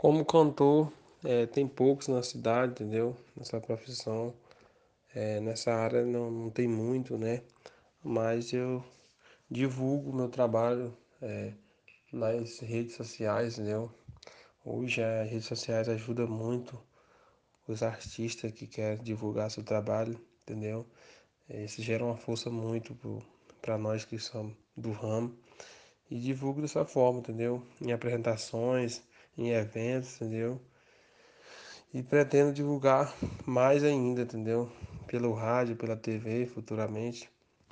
Como cantor, é, tem poucos na cidade, entendeu? Nessa profissão, é, nessa área não, não tem muito, né? Mas eu divulgo meu trabalho é, nas redes sociais, entendeu? Hoje as redes sociais ajudam muito os artistas que querem divulgar seu trabalho, entendeu? Isso gera uma força muito para nós que somos do ramo e divulgo dessa forma, entendeu? Em apresentações, em eventos, entendeu? E pretendo divulgar mais ainda, entendeu? Pelo rádio, pela TV, futuramente.